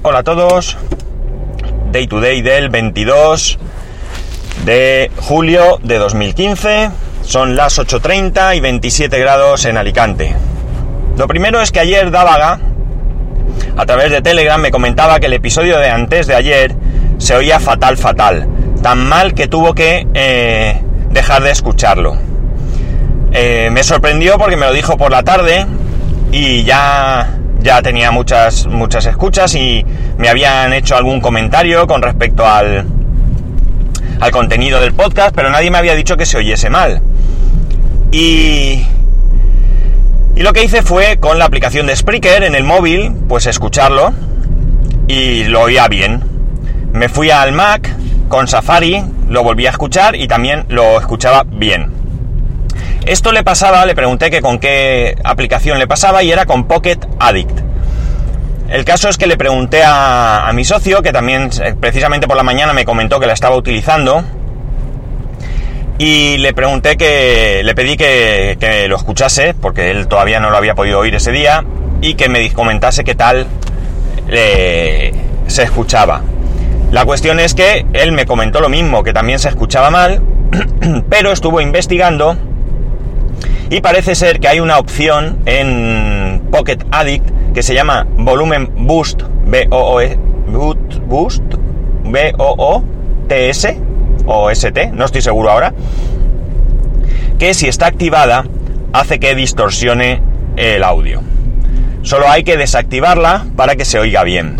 Hola a todos. Day to day del 22 de julio de 2015. Son las 8.30 y 27 grados en Alicante. Lo primero es que ayer Dávaga, a través de Telegram, me comentaba que el episodio de antes de ayer se oía fatal, fatal. Tan mal que tuvo que eh, dejar de escucharlo. Eh, me sorprendió porque me lo dijo por la tarde y ya ya tenía muchas, muchas escuchas y me habían hecho algún comentario con respecto al, al contenido del podcast, pero nadie me había dicho que se oyese mal. Y, y lo que hice fue con la aplicación de Spreaker en el móvil, pues escucharlo y lo oía bien. Me fui al Mac con Safari, lo volví a escuchar y también lo escuchaba bien. Esto le pasaba, le pregunté que con qué aplicación le pasaba y era con Pocket Addict. El caso es que le pregunté a, mi socio, que también eh, precisamente por la mañana me comentó que la estaba utilizando, y le pregunté que, le pedí que, lo escuchase, porque él todavía no lo había podido oír ese día, y que me comentase qué tal eh, se escuchaba. La cuestión es que él me comentó lo mismo, que también se escuchaba mal, pero estuvo investigando y parece ser que hay una opción en Pocket Addict que se llama Volumen Boost, B-O-O-T-S o S-T, no estoy seguro ahora, que si está activada hace que distorsione el audio. Solo hay que desactivarla para que se oiga bien.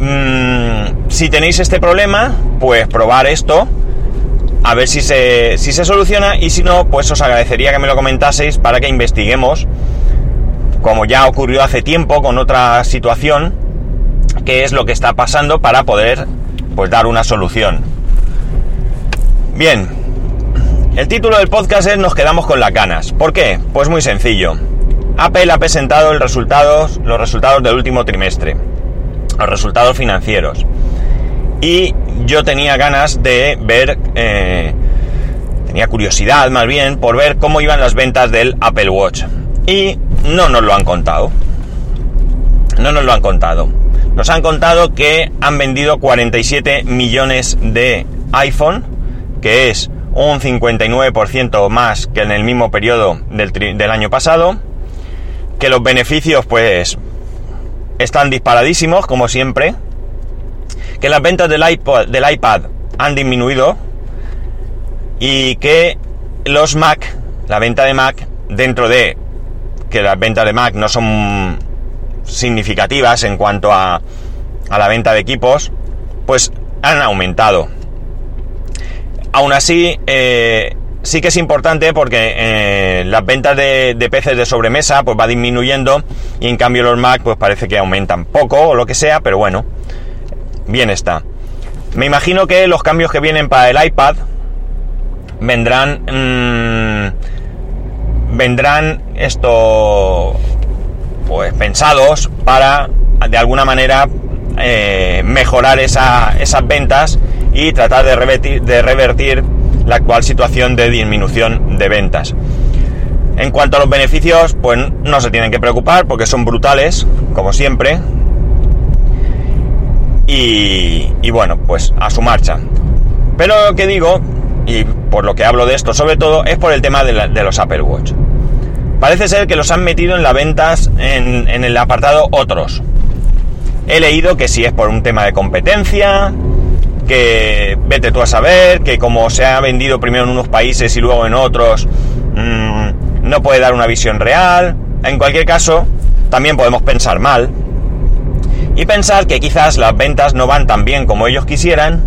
Mm, si tenéis este problema, pues probar esto a ver si se, si se soluciona y si no, pues os agradecería que me lo comentaseis para que investiguemos, como ya ocurrió hace tiempo con otra situación, qué es lo que está pasando para poder pues dar una solución. Bien, el título del podcast es Nos quedamos con las ganas. ¿Por qué? Pues muy sencillo. Apple ha presentado los resultados del último trimestre, los resultados financieros y yo tenía ganas de ver, eh, tenía curiosidad más bien por ver cómo iban las ventas del Apple Watch. Y no nos lo han contado. No nos lo han contado. Nos han contado que han vendido 47 millones de iPhone, que es un 59% más que en el mismo periodo del, del año pasado. Que los beneficios pues están disparadísimos, como siempre que las ventas del iPod, del iPad han disminuido y que los Mac, la venta de Mac, dentro de que las ventas de Mac no son significativas en cuanto a, a la venta de equipos, pues han aumentado. Aún así, eh, sí que es importante porque eh, las ventas de, de, PCs de sobremesa pues va disminuyendo y en cambio los Mac pues parece que aumentan poco o lo que sea, pero bueno, bien está. Me imagino que los cambios que vienen para el iPad vendrán... Mmm, vendrán esto... Pues pensados para de alguna manera eh, mejorar esa, esas ventas y tratar de revertir, de revertir la actual situación de disminución de ventas. En cuanto a los beneficios, pues no se tienen que preocupar porque son brutales, como siempre, y, bueno, pues a su marcha. Pero lo que digo, y por lo que hablo de esto sobre todo, es por el tema de, los Apple Watch. Parece ser que los han metido en las ventas en, en, el apartado otros. He leído que si es por un tema de competencia, que vete tú a saber, que como se ha vendido primero en unos países y luego en otros, mmm, no puede dar una visión real. En cualquier caso, también podemos pensar mal, y pensar que quizás las ventas no van tan bien como ellos quisieran,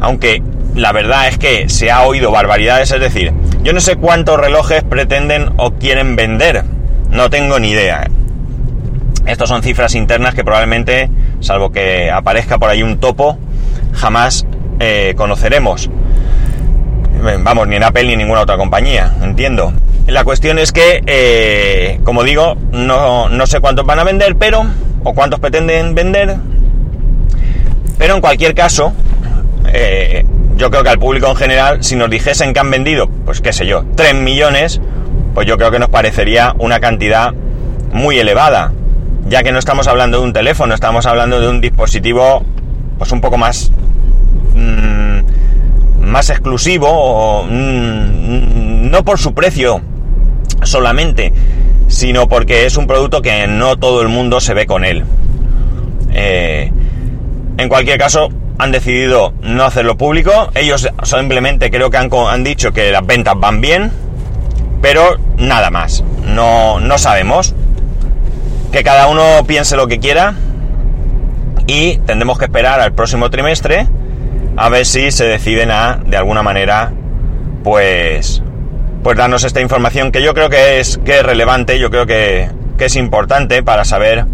aunque la verdad es que se ha oído barbaridades, es decir, yo no sé cuántos relojes pretenden o quieren vender, no tengo ni idea. Estos son cifras internas que probablemente, salvo que aparezca por ahí un topo, jamás eh, conoceremos. Vamos, ni en Apple ni en ninguna otra compañía, entiendo. La cuestión es que, eh, como digo, no, no sé cuántos van a vender, pero o cuántos pretenden vender. Pero en cualquier caso, eh, yo creo que al público en general, si nos dijesen que han vendido, pues qué sé yo, 3 millones, pues yo creo que nos parecería una cantidad muy elevada. ya que no estamos hablando de un teléfono, estamos hablando de un dispositivo pues un poco más mmm, más exclusivo o mmm, no por su precio solamente, sino porque es un producto que no todo el mundo se ve con él. Eh, en cualquier caso, han decidido no hacerlo público. Ellos simplemente creo que han, han, dicho que las ventas van bien, pero nada más. No, no sabemos. Que cada uno piense lo que quiera y tendremos que esperar al próximo trimestre a ver si se deciden a, de alguna manera, pues, pues darnos esta información que yo creo que es, que es relevante, yo creo que, que es importante para saber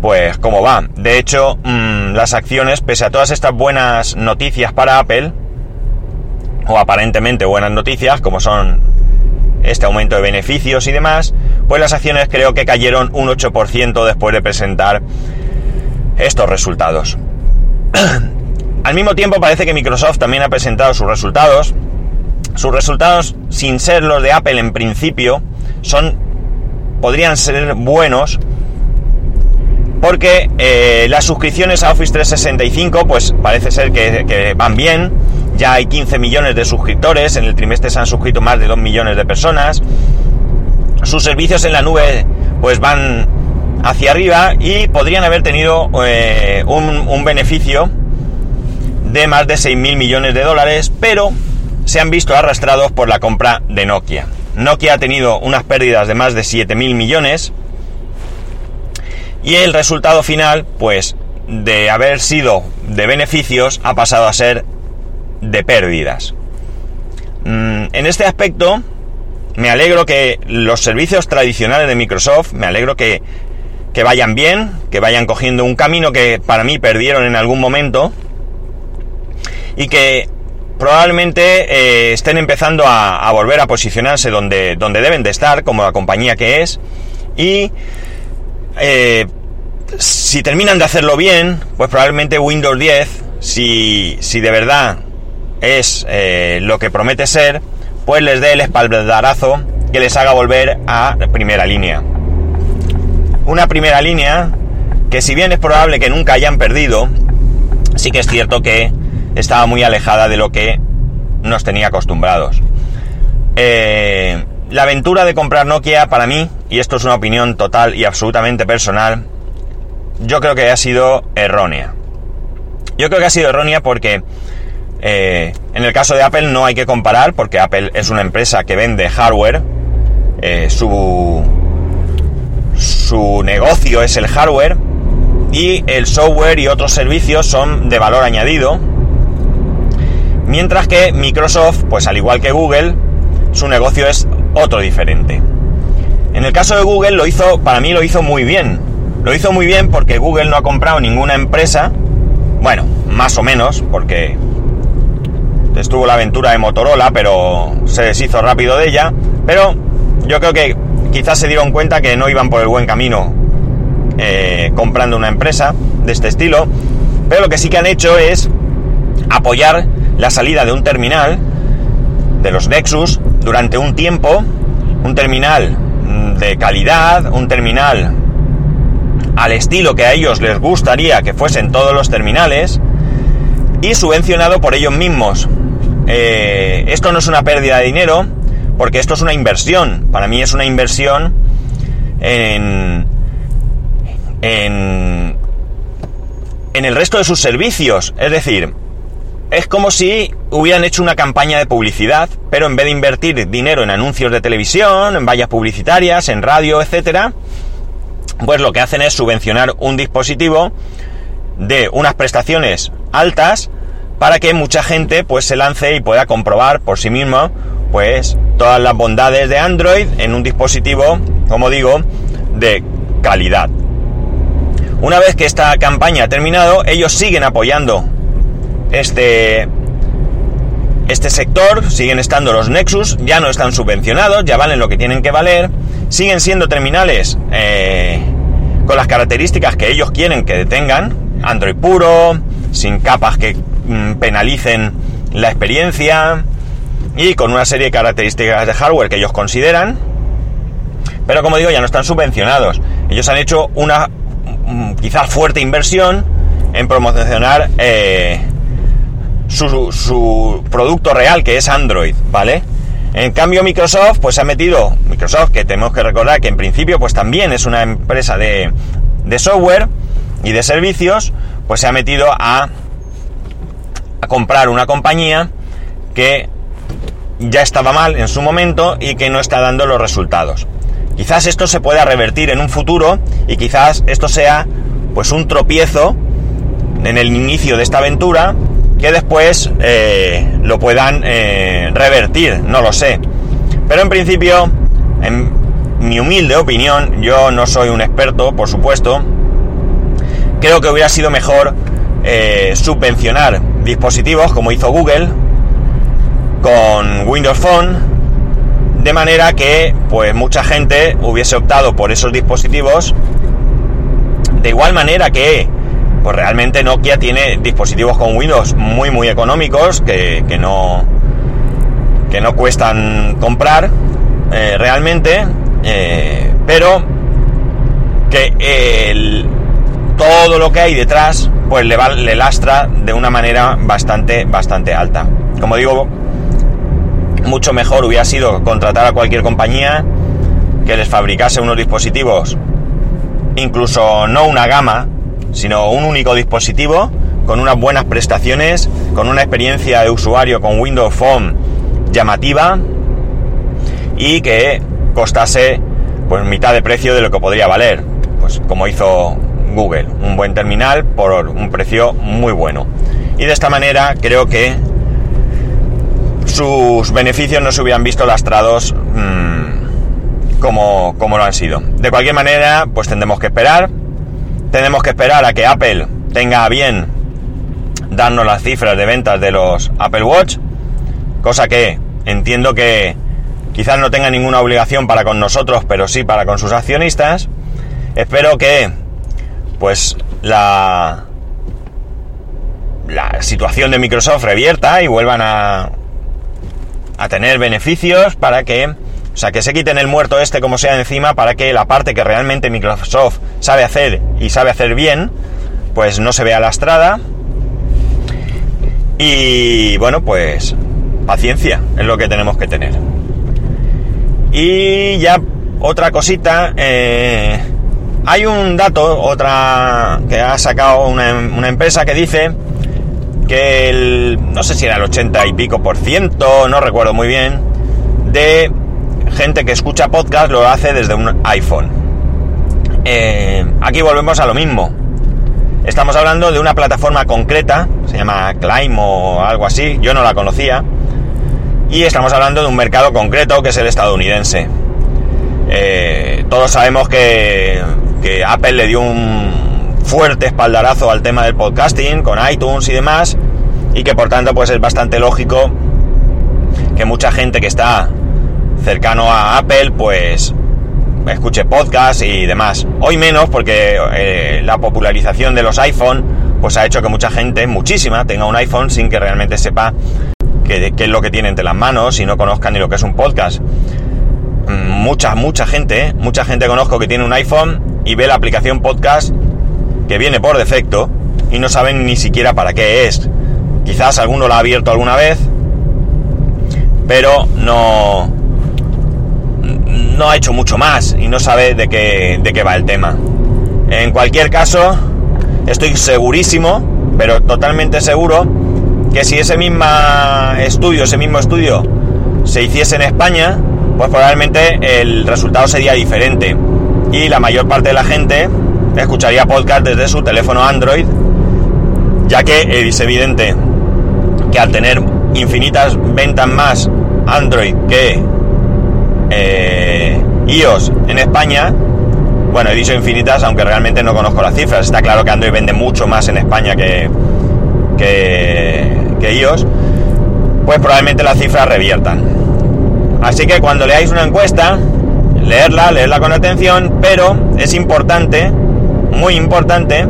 pues cómo va. De hecho, mmm, las acciones, pese a todas estas buenas noticias para Apple, o aparentemente buenas noticias, como son este aumento de beneficios y demás, pues las acciones creo que cayeron un 8% después de presentar estos resultados. Al mismo tiempo parece que Microsoft también ha presentado sus resultados. Sus resultados, sin ser los de Apple en principio, son podrían ser buenos porque eh, las suscripciones a Office 365 pues parece ser que, van bien, ya hay 15 millones de suscriptores, en el trimestre se han suscrito más de 2 millones de personas, sus servicios en la nube pues van hacia arriba y podrían haber tenido eh, un, un beneficio de más de 6 mil millones de dólares, pero se han visto arrastrados por la compra de Nokia. Nokia ha tenido unas pérdidas de más de 7 mil millones, y el resultado final, pues, de haber sido de beneficios, ha pasado a ser de pérdidas. Mm, en este aspecto, me alegro que los servicios tradicionales de Microsoft, me alegro que, que vayan bien, que vayan cogiendo un camino que para mí perdieron en algún momento y que probablemente eh, estén empezando a, volver a posicionarse donde, donde deben de estar, como la compañía que es, y eh, si terminan de hacerlo bien, pues probablemente Windows 10, si, si de verdad es eh, lo que promete ser, pues les dé el espaldarazo que les haga volver a primera línea. Una primera línea que si bien es probable que nunca hayan perdido, sí que es cierto que estaba muy alejada de lo que nos tenía acostumbrados. Eh, la aventura de comprar Nokia para mí, y esto es una opinión total y absolutamente personal, yo creo que ha sido errónea. Yo creo que ha sido errónea porque eh, en el caso de Apple no hay que comparar porque Apple es una empresa que vende hardware, eh, su, su negocio es el hardware y el software y otros servicios son de valor añadido. Mientras que Microsoft, pues al igual que Google, su negocio es otro diferente. En el caso de Google lo hizo, para mí lo hizo muy bien. Lo hizo muy bien porque Google no ha comprado ninguna empresa. Bueno, más o menos, porque estuvo la aventura de Motorola, pero se deshizo rápido de ella. Pero yo creo que quizás se dieron cuenta que no iban por el buen camino eh, comprando una empresa de este estilo. Pero lo que sí que han hecho es apoyar la salida de un terminal de los Nexus durante un tiempo, un terminal mm, de calidad, un terminal al estilo que a ellos les gustaría que fuesen todos los terminales y subvencionado por ellos mismos. Eh, esto no es una pérdida de dinero, porque esto es una inversión. Para mí es una inversión en, en, en el resto de sus servicios. Es decir, es como si hubieran hecho una campaña de publicidad, pero en vez de invertir dinero en anuncios de televisión, en vallas publicitarias, en radio, etcétera, pues lo que hacen es subvencionar un dispositivo de unas prestaciones altas para que mucha gente pues se lance y pueda comprobar por sí mismo pues todas las bondades de Android en un dispositivo, como digo, de calidad. Una vez que esta campaña ha terminado, ellos siguen apoyando este, este sector, siguen estando los Nexus, ya no están subvencionados, ya valen lo que tienen que valer, siguen siendo terminales eh, con las características que ellos quieren que tengan, Android puro, sin capas que mm, penalicen la experiencia y con una serie de características de hardware que ellos consideran, pero como digo, ya no están subvencionados. ellos han hecho una mm, quizás fuerte inversión en promocionar eh, su, producto real, que es Android, ¿vale? En cambio Microsoft, pues ha metido, Microsoft, que tenemos que recordar que en principio pues también es una empresa de, de software y de servicios, pues se ha metido a, a comprar una compañía que ya estaba mal en su momento y que no está dando los resultados. Quizás esto se pueda revertir en un futuro y quizás esto sea pues un tropiezo en el inicio de esta aventura que después eh, lo puedan eh, revertir, no lo sé. Pero en principio, en mi humilde opinión, yo no soy un experto, por supuesto, creo que hubiera sido mejor eh, subvencionar dispositivos como hizo Google con Windows Phone, de manera que pues mucha gente hubiese optado por esos dispositivos de igual manera que pues realmente Nokia tiene dispositivos con Windows muy muy económicos que, no que no cuestan comprar eh, realmente eh, pero que todo lo que hay detrás pues le, le lastra de una manera bastante bastante alta. Como digo mucho mejor hubiera sido contratar a cualquier compañía que les fabricase unos dispositivos incluso no una gama sino un único dispositivo con unas buenas prestaciones, con una experiencia de usuario con Windows Phone llamativa y que costase pues mitad de precio de lo que podría valer, pues como hizo Google, un buen terminal por un precio muy bueno. Y de esta manera creo que sus beneficios no se hubieran visto lastrados mmm, como, como lo han sido. De cualquier manera, pues tendremos que esperar tenemos que esperar a que Apple tenga bien darnos las cifras de ventas de los Apple Watch, cosa que entiendo que quizás no tenga ninguna obligación para con nosotros, pero sí para con sus accionistas. Espero que pues la la situación de Microsoft revierta y vuelvan a a tener beneficios para que o sea, que se quiten el muerto este como sea encima para que la parte que realmente Microsoft sabe hacer y sabe hacer bien, pues no se vea lastrada. Y bueno, pues paciencia es lo que tenemos que tener. Y ya otra cosita, eh, hay un dato, otra que ha sacado una, una empresa que dice que el, no sé si era el 80 y pico por ciento, no recuerdo muy bien, de gente que escucha podcast lo hace desde un iPhone. Eh, aquí volvemos a lo mismo. Estamos hablando de una plataforma concreta, se llama Climb o algo así, yo no la conocía. Y estamos hablando de un mercado concreto que es el estadounidense. Eh, todos sabemos que, que Apple le dio un fuerte espaldarazo al tema del podcasting con iTunes y demás y que por tanto pues es bastante lógico que mucha gente que está cercano a Apple, pues escuche podcast y demás. Hoy menos porque eh, la popularización de los iPhone pues ha hecho que mucha gente, muchísima, tenga un iPhone sin que realmente sepa qué, es lo que tiene entre las manos y no conozca ni lo que es un podcast. Mm, mucha, mucha gente, ¿eh? mucha gente conozco que tiene un iPhone y ve la aplicación podcast que viene por defecto y no saben ni siquiera para qué es. Quizás alguno la ha abierto alguna vez, pero no, no ha hecho mucho más y no sabe de qué, de qué va el tema. En cualquier caso, estoy segurísimo, pero totalmente seguro, que si ese mismo estudio, ese mismo estudio, se hiciese en España, pues probablemente el resultado sería diferente. Y la mayor parte de la gente escucharía podcast desde su teléfono Android, ya que es evidente que al tener infinitas ventas más Android que eh, iOS en España, bueno, he dicho infinitas, aunque realmente no conozco las cifras. Está claro que Android vende mucho más en España que, que, iOS, pues probablemente las cifras reviertan. Así que cuando leáis una encuesta, leerla, leerla con atención, pero es importante, muy importante,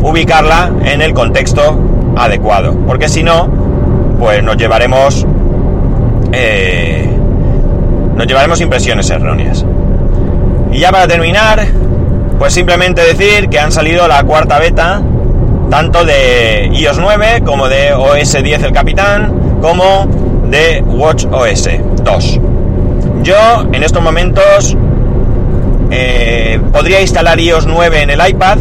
ubicarla en el contexto adecuado, porque si no, pues nos llevaremos eh, nos llevaremos impresiones erróneas. Y ya para terminar, Pues simplemente decir que han salido la cuarta beta, tanto de iOS 9 como de OS 10 el Capitán, como de Watch OS 2. Yo en estos momentos eh, podría instalar iOS 9 en el iPad.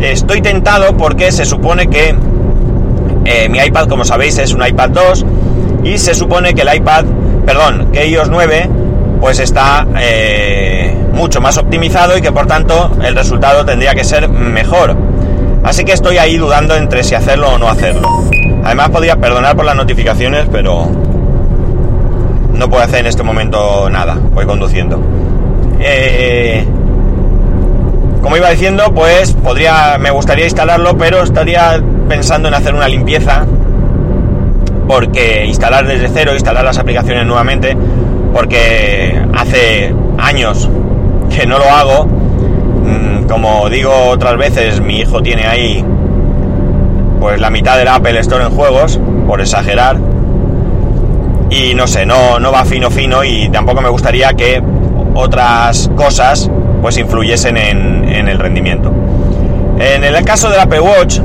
Estoy tentado porque se supone que eh, mi iPad, como sabéis, es un iPad 2 y se supone que el iPad, perdón, que iOS 9 pues está eh, mucho más optimizado y que por tanto el resultado tendría que ser mejor. Así que estoy ahí dudando entre si hacerlo o no hacerlo. Además podría perdonar por las notificaciones, pero no puedo hacer en este momento nada. Voy conduciendo. Eh, como iba diciendo, pues podría, me gustaría instalarlo, pero estaría pensando en hacer una limpieza, porque instalar desde cero, instalar las aplicaciones nuevamente, porque hace años que no lo hago. Mm, como digo otras veces, mi hijo tiene ahí pues la mitad del Apple Store en juegos, por exagerar. Y no sé, no, no va fino fino y tampoco me gustaría que otras cosas pues influyesen en, el rendimiento. En el caso del Apple Watch,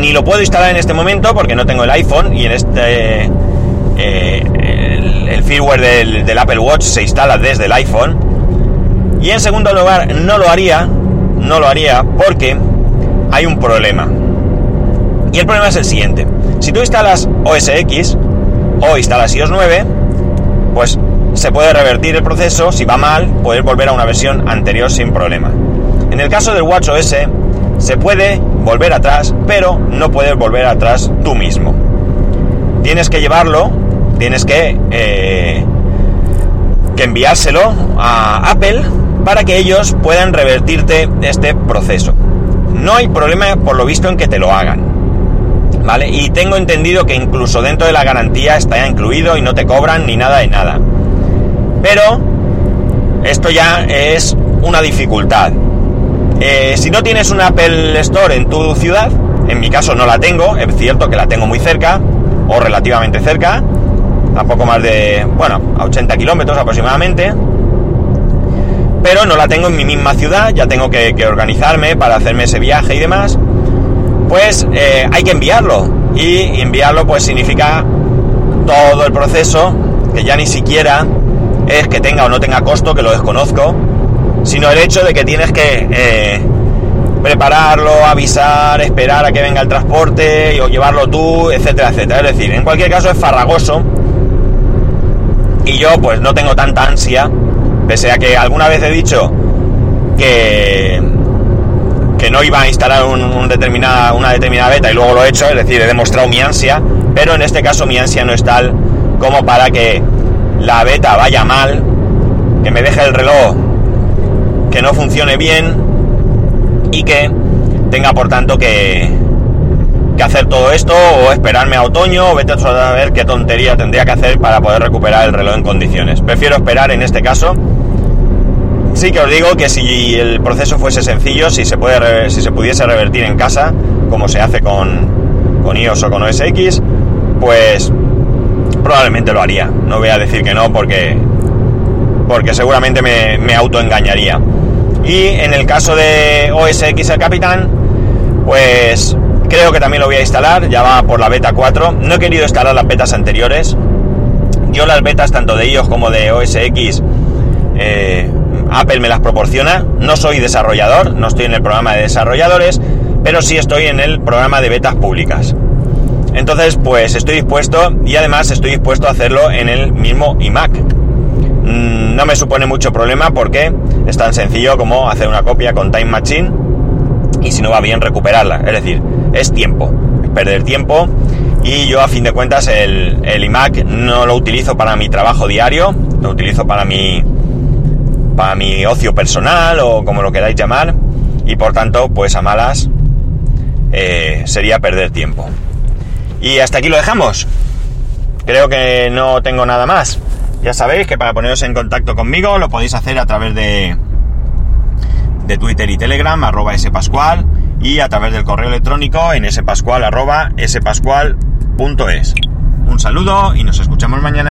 ni lo puedo instalar en este momento porque no tengo el iPhone y en este eh, el, firmware del, del, Apple Watch se instala desde el iPhone. Y en segundo lugar, no lo haría, no lo haría porque hay un problema. Y el problema es el siguiente. Si tú instalas OS X o instalas iOS 9, pues se puede revertir el proceso, si va mal, puedes volver a una versión anterior sin problema. En el caso del Watch OS, se puede volver atrás, pero no puedes volver atrás tú mismo. Tienes que llevarlo, tienes que, eh, que enviárselo a Apple para que ellos puedan revertirte este proceso. No hay problema, por lo visto, en que te lo hagan. ¿Vale? Y tengo entendido que incluso dentro de la garantía está ya incluido y no te cobran ni nada de nada. Pero esto ya es una dificultad. Eh, si no tienes un Apple Store en tu ciudad, en mi caso no la tengo, es cierto que la tengo muy cerca, o relativamente cerca, tampoco más de, bueno, a 80 kilómetros aproximadamente, pero no la tengo en mi misma ciudad, ya tengo que, que organizarme para hacerme ese viaje y demás, pues eh, hay que enviarlo, y enviarlo pues significa todo el proceso, que ya ni siquiera es que tenga o no tenga costo, que lo desconozco, sino el hecho de que tienes que eh, prepararlo, avisar, esperar a que venga el transporte o llevarlo tú, etcétera, etcétera. Es decir, en cualquier caso es farragoso y yo pues no tengo tanta ansia, pese a que alguna vez he dicho que que no iba a instalar un, determinada, una determinada beta y luego lo he hecho, es decir, he demostrado mi ansia, pero en este caso mi ansia no es tal como para que la beta vaya mal, que me deje el reloj que no funcione bien y que tenga por tanto que, que hacer todo esto o esperarme a otoño o vete a ver qué tontería tendría que hacer para poder recuperar el reloj en condiciones. Prefiero esperar en este caso. Sí que os digo que si el proceso fuese sencillo, si se, puede, si se pudiese revertir en casa, como se hace con, con iOS o con OS X, pues probablemente lo haría. No voy a decir que no porque, porque seguramente me, me autoengañaría. Y en el caso de OS X el Capitán, pues creo que también lo voy a instalar, ya va por la beta 4. No he querido instalar las betas anteriores. Yo las betas tanto de iOS como de OS X, eh, Apple me las proporciona. No soy desarrollador, no estoy en el programa de desarrolladores, pero sí estoy en el programa de betas públicas. Entonces, pues estoy dispuesto y además estoy dispuesto a hacerlo en el mismo iMac. Mm, no me supone mucho problema porque es tan sencillo como hacer una copia con Time Machine y si no va bien recuperarla. Es decir, es tiempo, es perder tiempo y yo a fin de cuentas el, el iMac no lo utilizo para mi trabajo diario, lo utilizo para mi, para mi ocio personal o como lo queráis llamar y por tanto pues a malas eh, sería perder tiempo. Y hasta aquí lo dejamos. Creo que no tengo nada más. Ya sabéis que para poneros en contacto conmigo lo podéis hacer a través de, de Twitter y Telegram, arroba spascual, y a través del correo electrónico en spascual, arroba spascual.es. Un saludo y nos escuchamos mañana.